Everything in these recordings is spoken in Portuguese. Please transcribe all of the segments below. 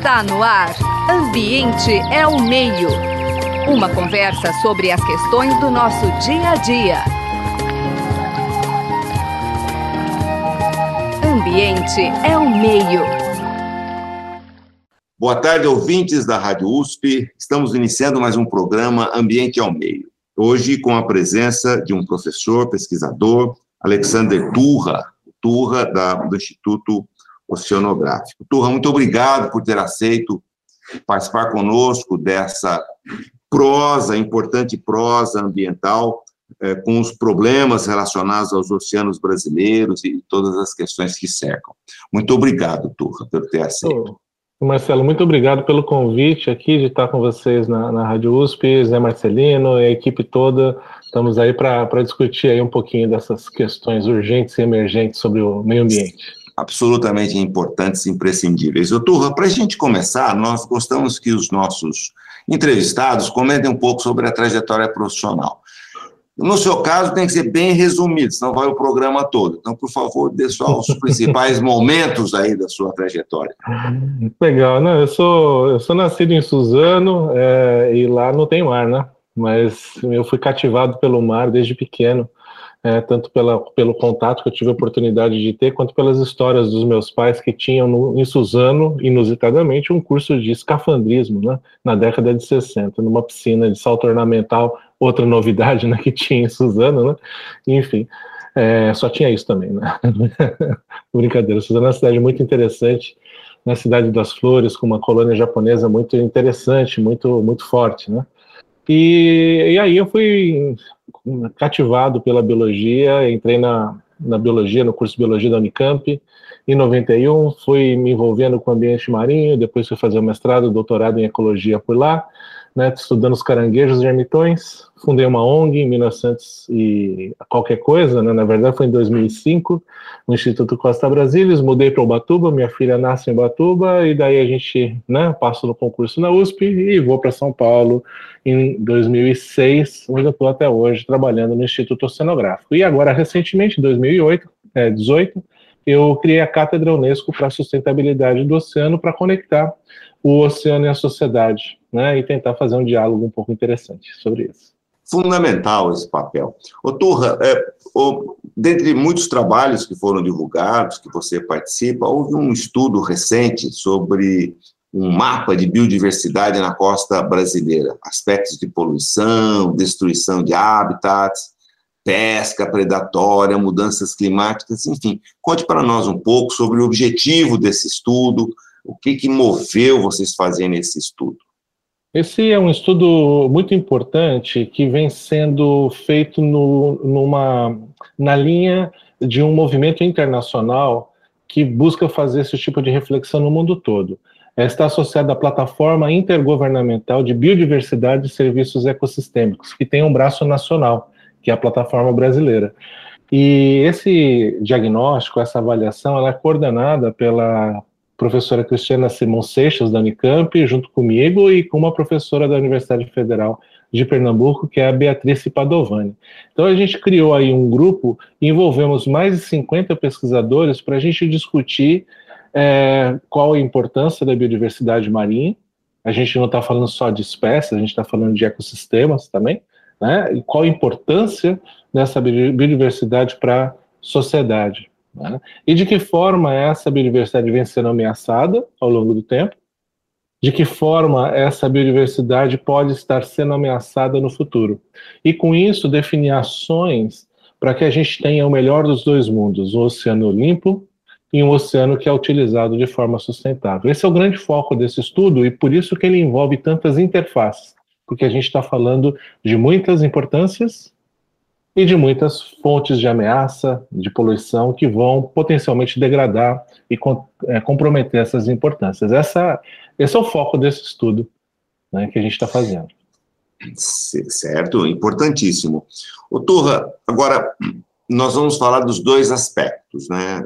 Está no ar. Ambiente é o meio. Uma conversa sobre as questões do nosso dia a dia. Ambiente é o meio. Boa tarde, ouvintes da Rádio USP. Estamos iniciando mais um programa Ambiente ao Meio. Hoje com a presença de um professor, pesquisador, Alexander Turra, Turra da, do Instituto Oceanográfico. Turra, muito obrigado por ter aceito participar conosco dessa prosa, importante prosa ambiental, eh, com os problemas relacionados aos oceanos brasileiros e todas as questões que cercam. Muito obrigado, Turra, por ter aceito. Oh, Marcelo, muito obrigado pelo convite aqui de estar com vocês na, na Rádio USP, Zé Marcelino e a equipe toda. Estamos aí para discutir aí um pouquinho dessas questões urgentes e emergentes sobre o meio ambiente absolutamente importantes e imprescindíveis. Doutor, para a gente começar, nós gostamos que os nossos entrevistados comentem um pouco sobre a trajetória profissional. No seu caso, tem que ser bem resumido, senão vai o programa todo. Então, por favor, dê só os principais momentos aí da sua trajetória. Legal, né? Eu sou, eu sou nascido em Suzano é, e lá não tem mar, né? Mas eu fui cativado pelo mar desde pequeno é, tanto pela, pelo contato que eu tive a oportunidade de ter, quanto pelas histórias dos meus pais que tinham no, em Suzano, inusitadamente, um curso de escafandrismo, né, na década de 60, numa piscina de salto ornamental, outra novidade né, que tinha em Suzano, né, enfim, é, só tinha isso também, né, brincadeira, Suzano é uma cidade muito interessante, na cidade das flores, com uma colônia japonesa muito interessante, muito, muito forte, né, e, e aí eu fui cativado pela biologia, entrei na, na biologia, no curso de biologia da Unicamp, em 91, fui me envolvendo com o ambiente marinho, depois fui fazer o mestrado, doutorado em ecologia por lá, né, estudando os caranguejos ermitões, fundei uma ONG em 1900 e qualquer coisa, né, na verdade foi em 2005, no Instituto Costa Brasilis, mudei para Ubatuba, minha filha nasce em Ubatuba, e daí a gente, né, passo no concurso na USP e vou para São Paulo em 2006, onde eu estou até hoje trabalhando no Instituto Oceanográfico. E agora, recentemente, em 2008, é, 18, eu criei a Cátedra Unesco para a Sustentabilidade do Oceano para conectar o oceano e a sociedade, né, e tentar fazer um diálogo um pouco interessante sobre isso. Fundamental esse papel. Ô, Turra, é, dentre muitos trabalhos que foram divulgados, que você participa, houve um estudo recente sobre um mapa de biodiversidade na costa brasileira, aspectos de poluição, destruição de habitats, pesca predatória, mudanças climáticas, enfim. Conte para nós um pouco sobre o objetivo desse estudo, o que, que moveu vocês fazerem esse estudo? Esse é um estudo muito importante que vem sendo feito no, numa, na linha de um movimento internacional que busca fazer esse tipo de reflexão no mundo todo. Está associado à plataforma intergovernamental de biodiversidade e serviços ecossistêmicos, que tem um braço nacional, que é a plataforma brasileira. E esse diagnóstico, essa avaliação, ela é coordenada pela professora Cristiana Simon Seixas, da Unicamp, junto comigo, e com uma professora da Universidade Federal de Pernambuco, que é a Beatriz Padovani. Então, a gente criou aí um grupo, envolvemos mais de 50 pesquisadores para a gente discutir é, qual a importância da biodiversidade marinha. A gente não está falando só de espécies, a gente está falando de ecossistemas também, né? E qual a importância dessa biodiversidade para a sociedade. Né? E de que forma essa biodiversidade vem sendo ameaçada ao longo do tempo? De que forma essa biodiversidade pode estar sendo ameaçada no futuro? E com isso, definir ações para que a gente tenha o melhor dos dois mundos: um oceano limpo e um oceano que é utilizado de forma sustentável. Esse é o grande foco desse estudo e por isso que ele envolve tantas interfaces, porque a gente está falando de muitas importâncias e de muitas fontes de ameaça, de poluição, que vão potencialmente degradar e é, comprometer essas importâncias. Essa, esse é o foco desse estudo né, que a gente está fazendo. Certo, importantíssimo. O Turra, agora nós vamos falar dos dois aspectos, né?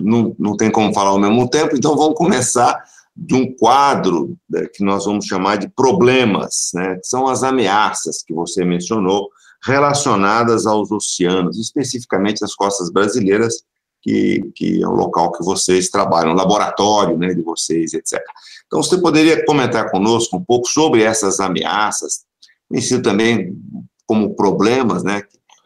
Não, não tem como falar ao mesmo tempo, então vamos começar de um quadro né, que nós vamos chamar de problemas, né? Que são as ameaças que você mencionou, relacionadas aos oceanos, especificamente as costas brasileiras, que, que é o local que vocês trabalham, laboratório né, de vocês, etc. Então, você poderia comentar conosco um pouco sobre essas ameaças, conhecido também como problemas né,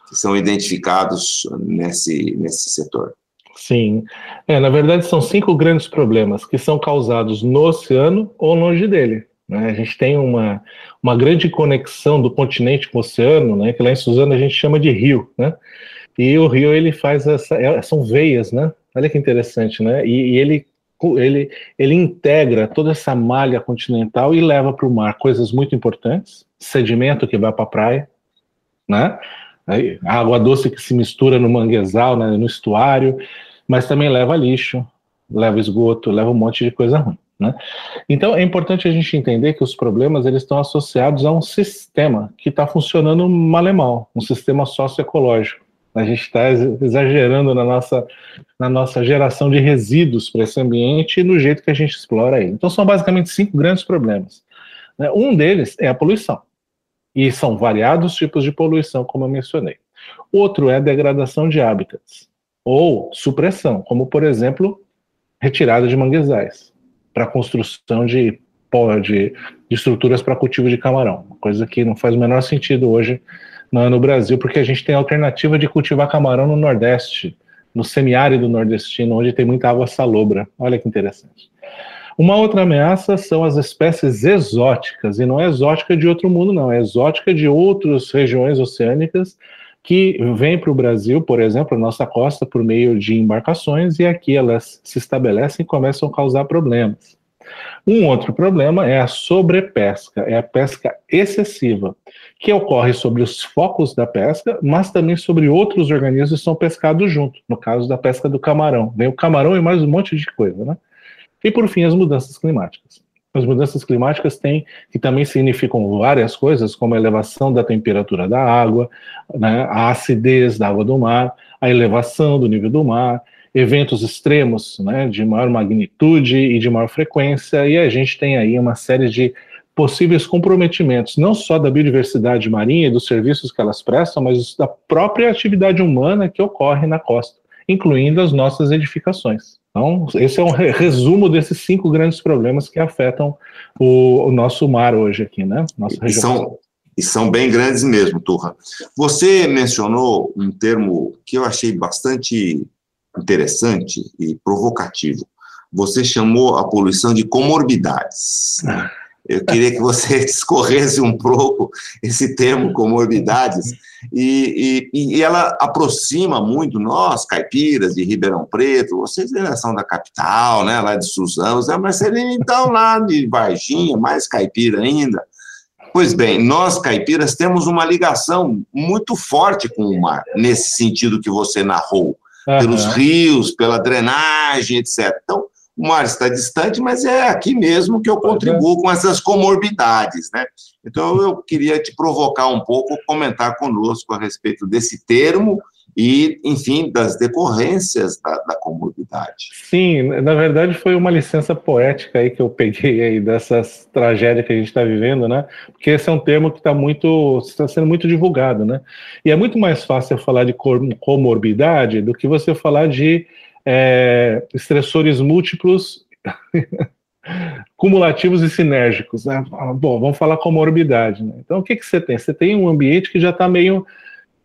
que são identificados nesse, nesse setor? Sim. É, na verdade, são cinco grandes problemas que são causados no oceano ou longe dele. Né? A gente tem uma, uma grande conexão do continente com o oceano, né? que lá em Suzano a gente chama de rio. Né? E o rio ele faz essa. É, são veias, né? Olha que interessante, né? E, e ele, ele, ele integra toda essa malha continental e leva para o mar coisas muito importantes: sedimento que vai para a praia, né? A água doce que se mistura no manguezal, né, no estuário, mas também leva lixo, leva esgoto, leva um monte de coisa ruim. Né? Então é importante a gente entender que os problemas eles estão associados a um sistema que está funcionando mal e mal, um sistema socioecológico. A gente está exagerando na nossa, na nossa geração de resíduos para esse ambiente e no jeito que a gente explora ele. Então são basicamente cinco grandes problemas. Né? Um deles é a poluição. E são variados tipos de poluição, como eu mencionei. Outro é a degradação de hábitats, ou supressão, como, por exemplo, retirada de manguezais para construção de, de, de estruturas para cultivo de camarão, coisa que não faz o menor sentido hoje no, no Brasil, porque a gente tem a alternativa de cultivar camarão no Nordeste, no semiárido nordestino, onde tem muita água salobra. Olha que interessante. Uma outra ameaça são as espécies exóticas, e não é exótica de outro mundo, não, é exótica de outras regiões oceânicas que vêm para o Brasil, por exemplo, a nossa costa, por meio de embarcações, e aqui elas se estabelecem e começam a causar problemas. Um outro problema é a sobrepesca, é a pesca excessiva, que ocorre sobre os focos da pesca, mas também sobre outros organismos que são pescados junto, no caso da pesca do camarão. Vem o camarão e mais um monte de coisa, né? E por fim, as mudanças climáticas. As mudanças climáticas têm, que também significam várias coisas, como a elevação da temperatura da água, né, a acidez da água do mar, a elevação do nível do mar, eventos extremos né, de maior magnitude e de maior frequência, e a gente tem aí uma série de possíveis comprometimentos, não só da biodiversidade marinha e dos serviços que elas prestam, mas da própria atividade humana que ocorre na costa, incluindo as nossas edificações. Então, esse é um resumo desses cinco grandes problemas que afetam o, o nosso mar hoje aqui, né? Nossa região. E são, e são bem grandes mesmo, Turra. Você mencionou um termo que eu achei bastante interessante e provocativo. Você chamou a poluição de comorbidades. Ah. Eu queria que você discorresse um pouco esse termo comorbidades, e, e, e, ela aproxima muito nós, caipiras de Ribeirão Preto, vocês são da capital, né, lá de Suzano, Zé Marcelino, então lá de Varginha, mais caipira ainda. Pois bem, nós caipiras temos uma ligação muito forte com o mar, nesse sentido que você narrou, uhum. pelos rios, pela drenagem, etc. Então, o mar está distante, mas é aqui mesmo que eu contribuo com essas comorbidades, né? Então, eu queria te provocar um pouco, comentar conosco a respeito desse termo e, enfim, das decorrências da, da comorbidade. Sim, na verdade foi uma licença poética aí que eu peguei aí dessas tragédias que a gente está vivendo, né? Porque esse é um termo que está muito, está sendo muito divulgado, né? E é muito mais fácil falar de comorbidade do que você falar de é, estressores múltiplos, cumulativos e sinérgicos. Né? Bom, vamos falar comorbidade. Né? Então, o que, que você tem? Você tem um ambiente que já está meio,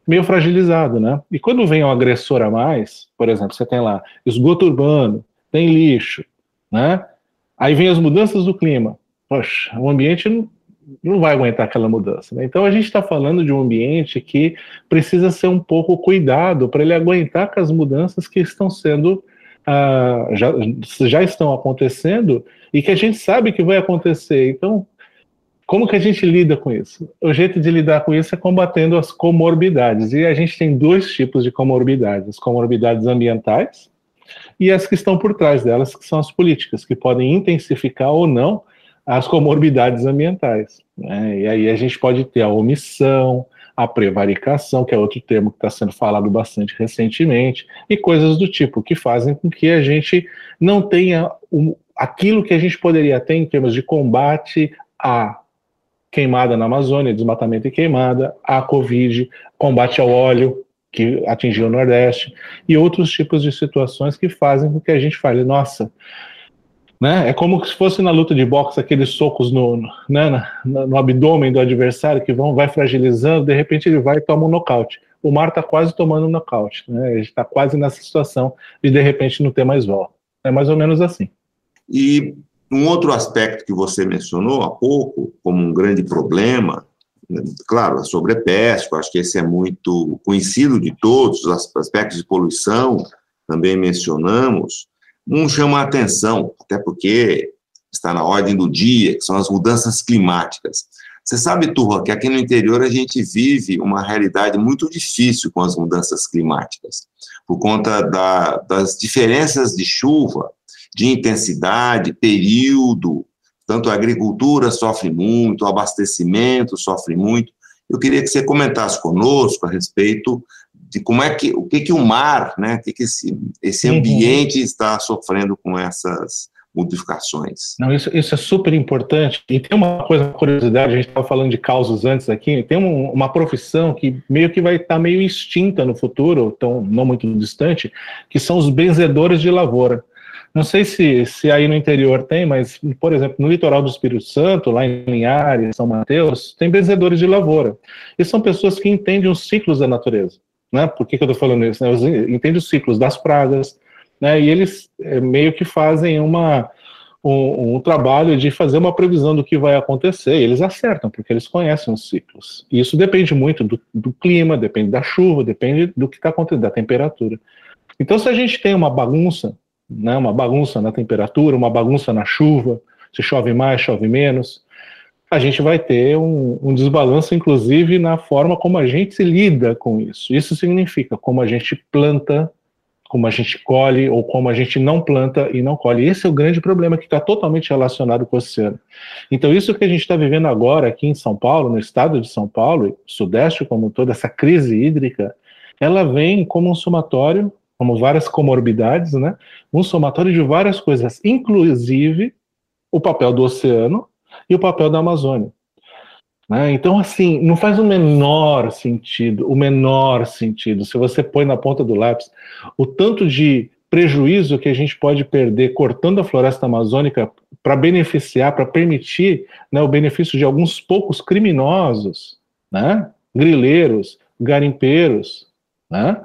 meio fragilizado, né? E quando vem um agressor a mais, por exemplo, você tem lá esgoto urbano, tem lixo, né? Aí vem as mudanças do clima. Poxa, o ambiente não, vai aguentar aquela mudança. Né? Então a gente está falando de um ambiente que precisa ser um pouco cuidado para ele aguentar com as mudanças que estão sendo uh, já, já estão acontecendo e que a gente sabe que vai acontecer. Então, como que a gente lida com isso? O jeito de lidar com isso é combatendo as comorbidades. E a gente tem dois tipos de comorbidades: as comorbidades ambientais e as que estão por trás delas, que são as políticas, que podem intensificar ou não as comorbidades ambientais. Né? E aí a gente pode ter a omissão, a prevaricação, que é outro termo que está sendo falado bastante recentemente, e coisas do tipo, que fazem com que a gente não tenha o, aquilo que a gente poderia ter em termos de combate à queimada na Amazônia, desmatamento e queimada, à Covid, combate ao óleo, que atingiu o Nordeste, e outros tipos de situações que fazem com que a gente fale, nossa, né? É como se fosse na luta de boxe aqueles socos no, né, no, abdômen do adversário que vão vai fragilizando, de repente ele vai e toma um nocaute. O Mar está quase tomando um nocaute, né? Ele está quase nessa situação de de repente não ter mais volta. É mais ou menos assim. E um outro aspecto que você mencionou há pouco, como um grande problema, claro, a sobrepesca, acho que esse é muito conhecido de todos, os aspectos de poluição também mencionamos, um chama a atenção, até porque está na ordem do dia, que são as mudanças climáticas. Você sabe, Turra, que aqui no interior a gente vive uma realidade muito difícil com as mudanças climáticas, por conta da, das diferenças de chuva, de intensidade, período, tanto a agricultura sofre muito, o abastecimento sofre muito. Eu queria que você comentasse conosco a respeito de como é que o que que o mar, né, o que que esse esse uhum. ambiente uhum. está sofrendo com essas modificações. Não, isso, isso é super importante. E tem uma coisa, uma curiosidade, a gente estava falando de causas antes aqui, tem um, uma profissão que meio que vai estar tá meio extinta no futuro, tão não muito distante, que são os benzedores de lavoura. Não sei se, se aí no interior tem, mas, por exemplo, no litoral do Espírito Santo, lá em Linhares, São Mateus, tem benzedores de lavoura. E são pessoas que entendem os ciclos da natureza. Né? Por que, que eu estou falando isso? Né? Os ciclos das pragas, né? e eles é, meio que fazem uma, um, um, trabalho de fazer uma previsão do que vai acontecer. E eles acertam, porque eles conhecem os ciclos. E isso depende muito do, do clima, depende da chuva, depende do que está acontecendo, da temperatura. Então, se a gente tem uma bagunça, né, uma bagunça na temperatura, uma bagunça na chuva, se chove mais, chove menos, a gente vai ter um, um, desbalanço, inclusive, na forma como a gente lida com isso. Isso significa como a gente planta, como a gente colhe, ou como a gente não planta e não colhe. Esse é o grande problema que está totalmente relacionado com o oceano. Então, isso que a gente está vivendo agora aqui em São Paulo, no estado de São Paulo, Sudeste como todo, essa crise hídrica, ela vem como um somatório, como várias comorbidades, né? Um somatório de várias coisas, inclusive o papel do oceano e o papel da Amazônia. Né? Então, assim, não faz o menor sentido, o menor sentido, se você põe na ponta do lápis o tanto de prejuízo que a gente pode perder cortando a floresta amazônica para beneficiar, para permitir né, o benefício de alguns poucos criminosos, né, grileiros, garimpeiros, né,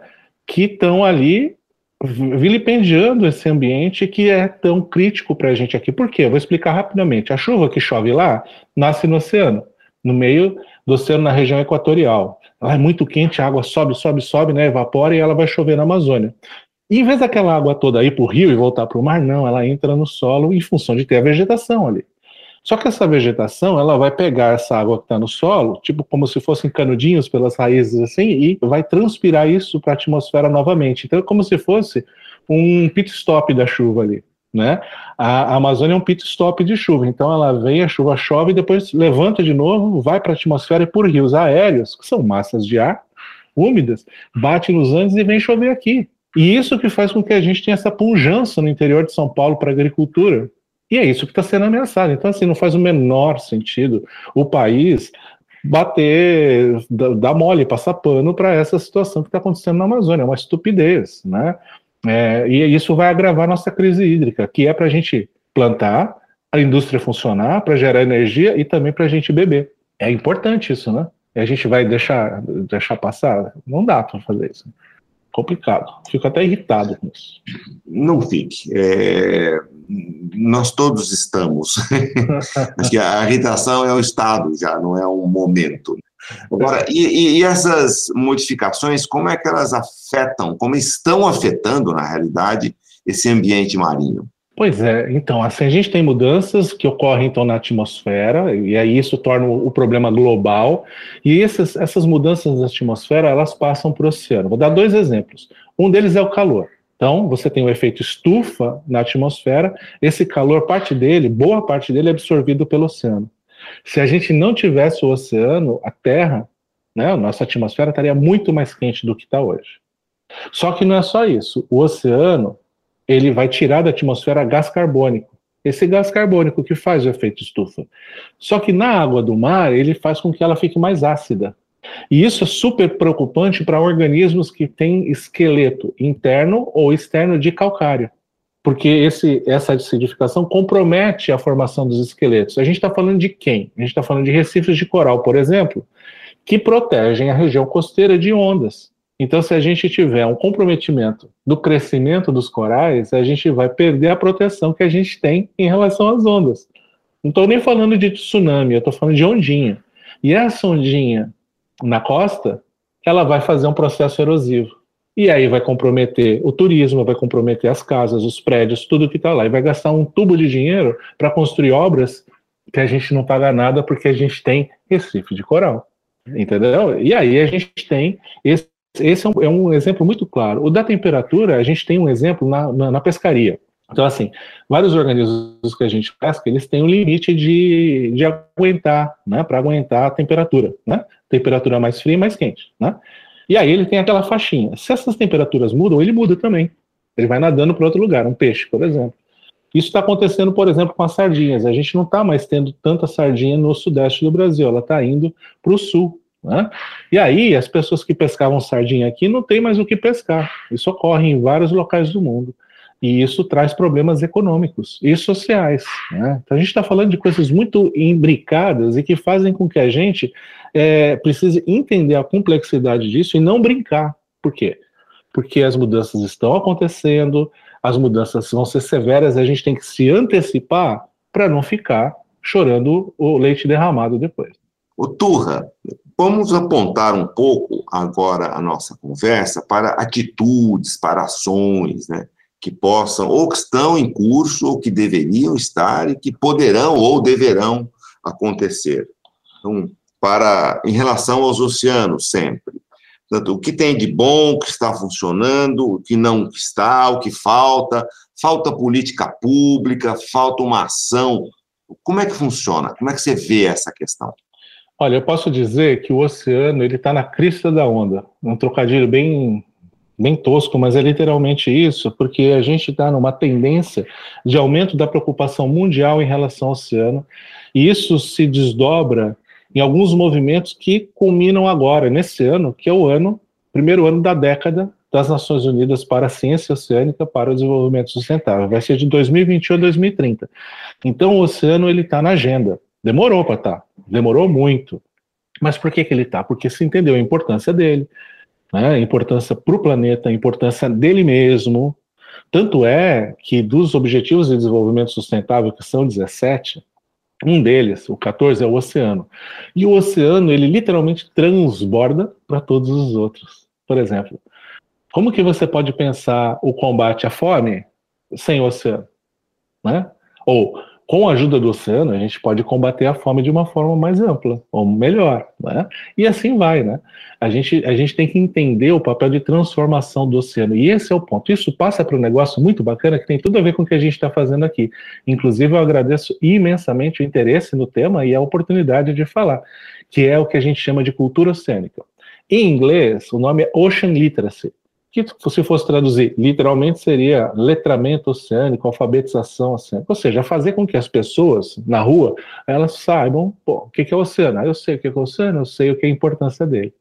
que estão ali vilipendiando esse ambiente que é tão crítico para a gente aqui. Por quê? Eu vou explicar rapidamente. A chuva que chove lá nasce no oceano, no meio do oceano na região equatorial. Ela é muito quente, a água sobe, sobe, sobe, né, evapora e ela vai chover na Amazônia. E em vez daquela água toda ir para o rio e voltar para o mar, não, ela entra no solo em função de ter a vegetação ali. Só que essa vegetação, ela vai pegar essa água que está no solo, tipo como se fossem canudinhos pelas raízes assim, e vai transpirar isso para a atmosfera novamente. Então é como se fosse um pit stop da chuva ali. Né? A, Amazônia é um pit stop de chuva, então ela vem, a chuva chove, depois levanta de novo, vai para a atmosfera e por rios aéreos, que são massas de ar úmidas, bate nos Andes e vem chover aqui. E isso que faz com que a gente tenha essa punjança no interior de São Paulo para a agricultura, e é isso que está sendo ameaçado. Então, assim, não faz o menor sentido o país bater, dar mole, passar pano para essa situação que está acontecendo na Amazônia. É uma estupidez, né? É, e isso vai agravar nossa crise hídrica, que é para a gente plantar, a indústria funcionar, para gerar energia e também para a gente beber. É importante isso, né? E a gente vai deixar, deixar passar? Não dá para fazer isso. Complicado. Fico até irritado com isso. Não fique. É nós todos estamos. Acho que a irritação é um estado já, não é um momento. Agora, e, e, essas modificações, como é que elas afetam, como estão afetando, na realidade, esse ambiente marinho? Pois é, então, assim, a gente tem mudanças que ocorrem então na atmosfera, e aí isso torna o problema global, e essas, essas mudanças na atmosfera, elas passam para o oceano. Vou dar dois exemplos. Um deles é o calor. Então, você tem o efeito estufa na atmosfera, esse calor, parte dele, boa parte dele é absorvido pelo oceano. Se a gente não tivesse o oceano, a Terra, né, a nossa atmosfera estaria muito mais quente do que está hoje. Só que não é só isso. O oceano, ele vai tirar da atmosfera gás carbônico. Esse gás carbônico que faz o efeito estufa. Só que na água do mar, ele faz com que ela fique mais ácida. E isso é super preocupante para organismos que têm esqueleto interno ou externo de calcário, porque esse, essa acidificação compromete a formação dos esqueletos. A gente está falando de quem? A gente está falando de recifes de coral, por exemplo, que protegem a região costeira de ondas. Então, se a gente tiver um comprometimento do crescimento dos corais, a gente vai perder a proteção que a gente tem em relação às ondas. Não estou nem falando de tsunami, eu estou falando de ondinha. E essa ondinha na costa, ela vai fazer um processo erosivo. E aí vai comprometer o turismo, vai comprometer as casas, os prédios, tudo que está lá. E vai gastar um tubo de dinheiro para construir obras que a gente não paga nada porque a gente tem Recife de coral. Entendeu? E aí a gente tem esse, esse é, um, é um exemplo muito claro. O da temperatura, a gente tem um exemplo na, na, na pescaria. Então, assim, vários organismos que a gente pesca, eles têm um limite de, de aguentar, né, para aguentar a temperatura, né? Temperatura mais fria e mais quente, né? E aí ele tem aquela faixinha. Se essas temperaturas mudam, ele muda também. Ele vai nadando para outro lugar, um peixe, por exemplo. Isso está acontecendo, por exemplo, com as sardinhas. A gente não está mais tendo tanta sardinha no sudeste do Brasil, ela está indo para o sul. Né? E aí, as pessoas que pescavam sardinha aqui não tem mais o que pescar. Isso ocorre em vários locais do mundo. E isso traz problemas econômicos e sociais. Né? Então a gente está falando de coisas muito imbricadas e que fazem com que a gente é, precise entender a complexidade disso e não brincar. Por quê? Porque as mudanças estão acontecendo, as mudanças vão ser severas, a gente tem que se antecipar para não ficar chorando o leite derramado depois. O Turra, vamos apontar um pouco agora a nossa conversa para atitudes, para ações, né? que possam, ou que estão em curso, ou que deveriam estar, e que poderão ou deverão acontecer. Então, para, em relação aos oceanos, sempre. Portanto, o que tem de bom, o que está funcionando, o que não está, o que falta, falta política pública, falta uma ação. Como é que funciona? Como é que você vê essa questão? Olha, eu posso dizer que o oceano ele está na crista da onda. Um trocadilho bem bem tosco, mas é literalmente isso, porque a gente está numa tendência de aumento da preocupação mundial em relação ao oceano, e isso se desdobra em alguns movimentos que culminam agora, nesse ano, que é o ano, primeiro ano da década das Nações Unidas para a Ciência Oceânica para o Desenvolvimento Sustentável. Vai ser de 2021 a 2030. Então, o oceano ele está na agenda. Demorou para estar, tá. demorou muito. Mas por que, que ele está? Porque se entendeu a importância dele, né, a importância para o planeta, a importância dele mesmo. Tanto é que dos Objetivos de Desenvolvimento Sustentável, que são 17, um deles, o 14, é o oceano. E o oceano, ele literalmente transborda para todos os outros. Por exemplo, como que você pode pensar o combate à fome sem o oceano? Né? Ou com a ajuda do oceano, a gente pode combater a fome de uma forma mais ampla, ou melhor, né? E assim vai, né? A gente, a gente tem que entender o papel de transformação do oceano, e esse é o ponto. Isso passa para um negócio muito bacana que tem tudo a ver com o que a gente está fazendo aqui. Inclusive, eu agradeço imensamente o interesse no tema e a oportunidade de falar, que é o que a gente chama de cultura oceânica. Em inglês, o nome é Ocean Literacy que se fosse traduzir literalmente seria letramento oceânico, alfabetização oceânica, ou seja, fazer com que as pessoas na rua elas saibam pô, o que é o oceano. Ah, eu sei o que é o oceano, eu sei o que é a importância dele.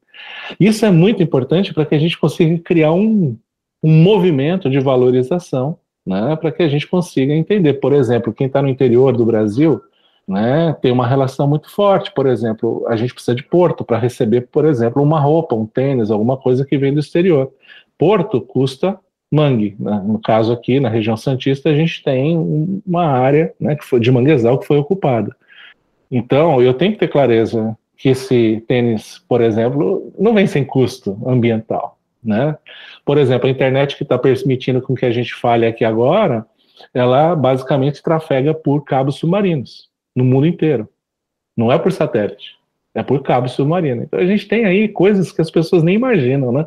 Isso é muito importante para que a gente consiga criar um, um movimento de valorização, né, para que a gente consiga entender. Por exemplo, quem está no interior do Brasil né, tem uma relação muito forte. Por exemplo, a gente precisa de porto para receber, por exemplo, uma roupa, um tênis, alguma coisa que vem do exterior. Porto custa mangue. Né? No caso aqui, na região Santista, a gente tem uma área né, que foi de manguezal que foi ocupada. Então, eu tenho que ter clareza que esse tênis, por exemplo, não vem sem custo ambiental. Né? Por exemplo, a internet que está permitindo com que a gente fale aqui agora, ela basicamente trafega por cabos submarinos no mundo inteiro. Não é por satélite, é por cabo submarino. Então a gente tem aí coisas que as pessoas nem imaginam, né?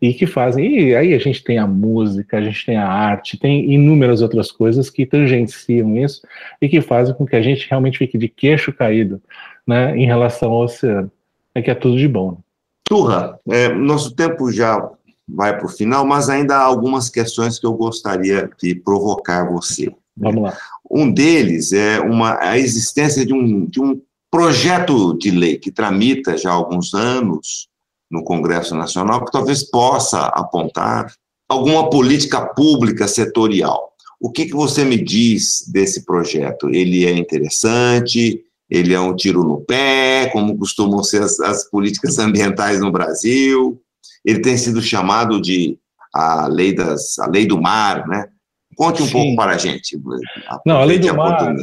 e que fazem. E aí a gente tem a música, a gente tem a arte, tem inúmeras outras coisas que tangenciam isso e que fazem com que a gente realmente fique de queixo caído né, em relação ao oceano. É que é tudo de bom. Né? Turra, é, nosso tempo já vai para o final, mas ainda há algumas questões que eu gostaria de provocar você. Vamos lá. Um deles é uma, a existência de um, de um projeto de lei que tramita já há alguns anos no Congresso Nacional, que talvez possa apontar alguma política pública setorial. O que, que você me diz desse projeto? Ele é interessante? Ele é um tiro no pé, como costumam ser as, as políticas ambientais no Brasil? Ele tem sido chamado de a lei, das, a lei do mar, né? Conte um Sim. pouco para a gente. Não, a lei do mar.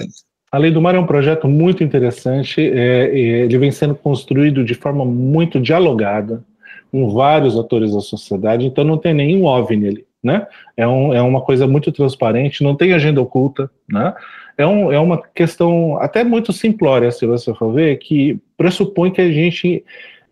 A Lei do Mar é um projeto muito interessante. É, ele vem sendo construído de forma muito dialogada com vários atores da sociedade, então não tem nenhum OVNI ali, né? É, um, é uma coisa muito transparente, não tem agenda oculta, né? É, um, é uma questão até muito simplória, se você for ver, que pressupõe que a gente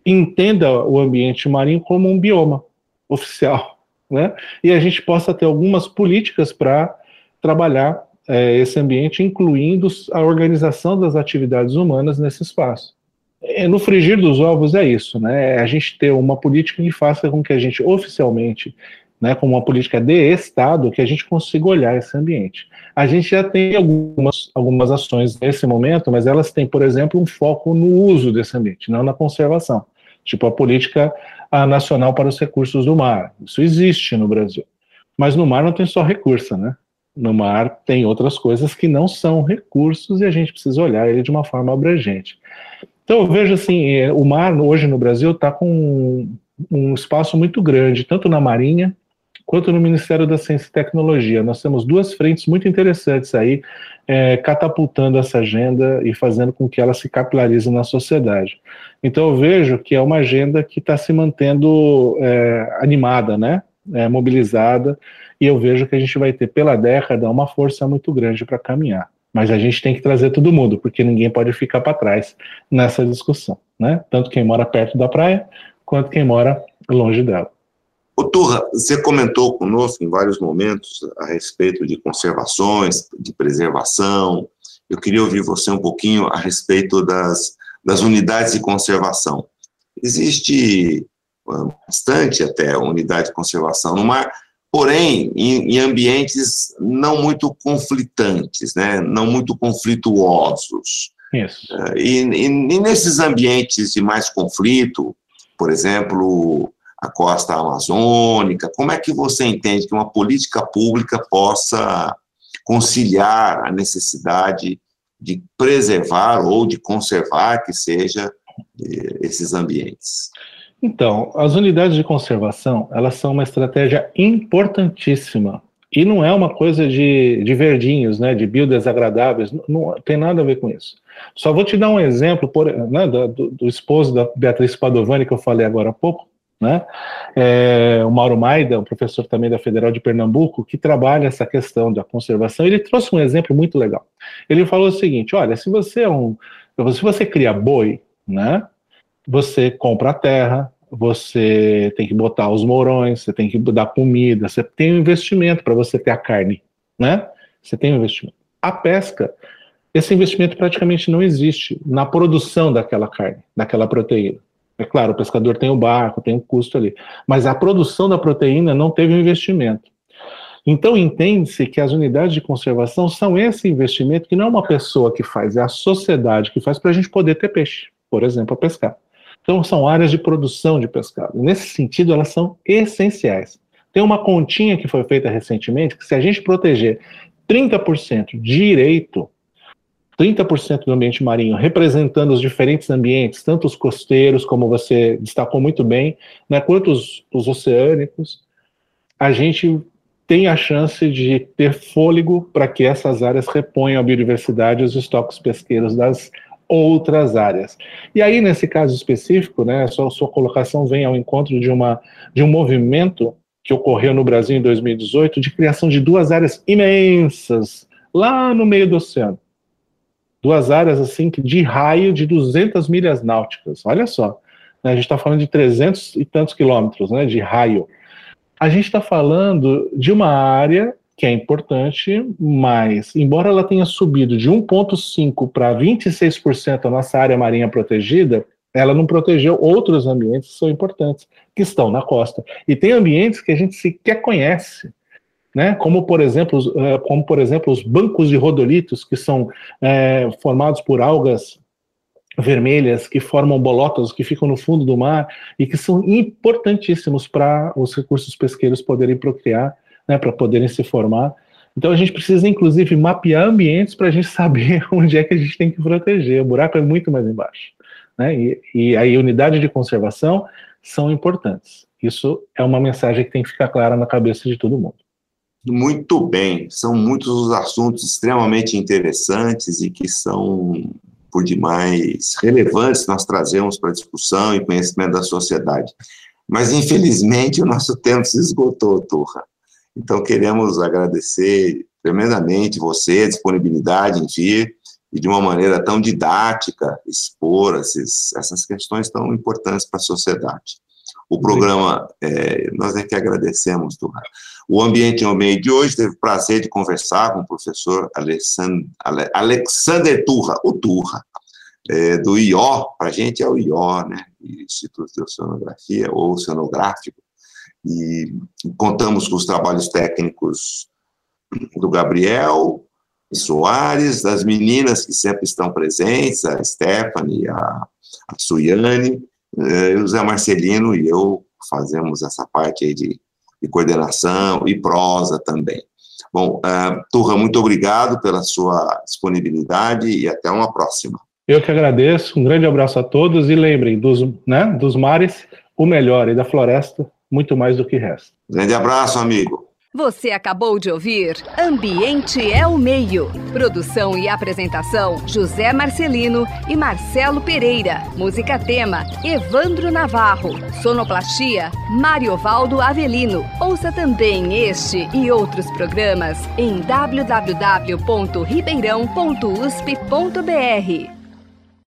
entenda o ambiente marinho como um bioma oficial, né? E a gente possa ter algumas políticas para trabalhar é, esse ambiente, incluindo a organização das atividades humanas nesse espaço. É, no frigir dos ovos é isso, né? É a gente ter uma política que faça com que a gente oficialmente, né, como uma política de Estado, que a gente consiga olhar esse ambiente. A gente já tem algumas, algumas ações nesse momento, mas elas têm, por exemplo, um foco no uso desse ambiente, não na conservação. Tipo a política a nacional para os recursos do mar. Isso existe no Brasil. Mas no mar não tem só recurso, né? No mar tem outras coisas que não são recursos e a gente precisa olhar ele de uma forma abrangente. Então eu vejo assim, é, o mar hoje no Brasil está com um espaço muito grande, tanto na Marinha quanto no Ministério da Ciência e Tecnologia. Nós temos duas frentes muito interessantes aí, é, catapultando essa agenda e fazendo com que ela se capilarize na sociedade. Então eu vejo que é uma agenda que está se mantendo é, animada, né? É, mobilizada, e eu vejo que a gente vai ter pela década uma força muito grande para caminhar. Mas a gente tem que trazer todo mundo, porque ninguém pode ficar para trás nessa discussão, né? Tanto quem mora perto da praia, quanto quem mora longe dela. O Turra, você comentou conosco em vários momentos a respeito de conservações, de preservação. Eu queria ouvir você um pouquinho a respeito das, das unidades de conservação. Existe bastante até unidade de conservação no mar, porém em, em, ambientes não muito conflitantes, né, não muito conflituosos. Isso. É, e, e, e nesses ambientes de mais conflito, por exemplo, a costa amazônica, como é que você entende que uma política pública possa conciliar a necessidade de preservar ou de conservar que seja eh, esses ambientes? Então, as unidades de conservação, elas são uma estratégia importantíssima. E não é uma coisa de, de verdinhos, né, de biodesagradáveis, não, não tem nada a ver com isso. Só vou te dar um exemplo por, né, do, do, esposo da Beatriz Padovani, que eu falei agora há pouco, né, é, o Mauro Maida, um professor também da Federal de Pernambuco, que trabalha essa questão da conservação, ele trouxe um exemplo muito legal. Ele falou o seguinte, olha, se você é um, se você cria boi, né, você compra a terra, você tem que botar os morões, você tem que dar comida, você tem um investimento para você ter a carne, né? Você tem um investimento. A pesca, esse investimento praticamente não existe na produção daquela carne, daquela proteína. É claro, o pescador tem o barco, tem o custo ali, mas a produção da proteína não teve um investimento. Então entende-se que as unidades de conservação são esse investimento que não é uma pessoa que faz, é a sociedade que faz para a gente poder ter peixe, por exemplo, a pescar. Então, são áreas de produção de pescado. Nesse sentido, elas são essenciais. Tem uma continha que foi feita recentemente que, se a gente proteger 30% direito, 30% do ambiente marinho, representando os diferentes ambientes, tanto os costeiros, como você destacou muito bem, né, quanto os, os oceânicos, a gente tem a chance de ter fôlego para que essas áreas reponham a biodiversidade e os estoques pesqueiros das outras áreas. E aí, nesse caso específico, né, sua, sua colocação vem ao encontro de, uma, de um movimento que ocorreu no Brasil em 2018 de criação de duas áreas imensas lá no meio do oceano. Duas áreas assim de raio de 200 milhas náuticas. Olha só, né, a gente está falando de 300 e tantos quilômetros né, de raio. A gente está falando de uma área que é importante, mas embora ela tenha subido de 1,5% para 26% a nossa área marinha protegida, ela não protegeu outros ambientes que são importantes, que estão na costa. E tem ambientes que a gente sequer conhece, né? como, por exemplo, eh, como, por exemplo, os bancos de rodolitos, que são é, formados por algas vermelhas que formam bolotas que ficam no fundo do mar e que são importantíssimos para os recursos pesqueiros poderem procriar, né, para poderem se formar. Então a gente precisa, inclusive, mapear ambientes para a gente saber onde é que a gente tem que proteger. O buraco é muito mais embaixo. Né? E, e aí, unidade de conservação são importantes. Isso é uma mensagem que tem que ficar clara na cabeça de todo mundo. Muito bem, são muitos os assuntos extremamente interessantes e que são por demais relevantes nós trazemos para discussão e conhecimento da sociedade. Mas, infelizmente, o nosso tempo se esgotou, Turra. Então, queremos agradecer tremendamente você, a disponibilidade em vir e de uma maneira tão didática expor esses, essas questões tão importantes para a sociedade. O programa, é, nós é que agradecemos, Turra. O Ambiente ao Meio de hoje teve o prazer de conversar com o professor Alexandre, Alexander Turra, o Turra, é, do IO, para a gente é o IO, né, Instituto de Oceanografia, ou Oceanográfico, e contamos com os trabalhos técnicos do Gabriel Soares, das meninas que sempre estão presentes, a Stephanie, a, a Suiane, eh, o Zé Marcelino e eu fazemos essa parte aí de, de coordenação e prosa também. Bom, uh, Turra, muito obrigado pela sua disponibilidade e até uma próxima. Eu que agradeço, um grande abraço a todos e lembrem, dos, né, dos mares, o melhor, e da floresta, muito mais do que resta. Grande abraço, amigo. Você acabou de ouvir Ambiente é o Meio. Produção e apresentação: José Marcelino e Marcelo Pereira. Música tema: Evandro Navarro. Sonoplastia: Mariovaldo Avelino. Ouça também este e outros programas em www.ribeirão.usp.br.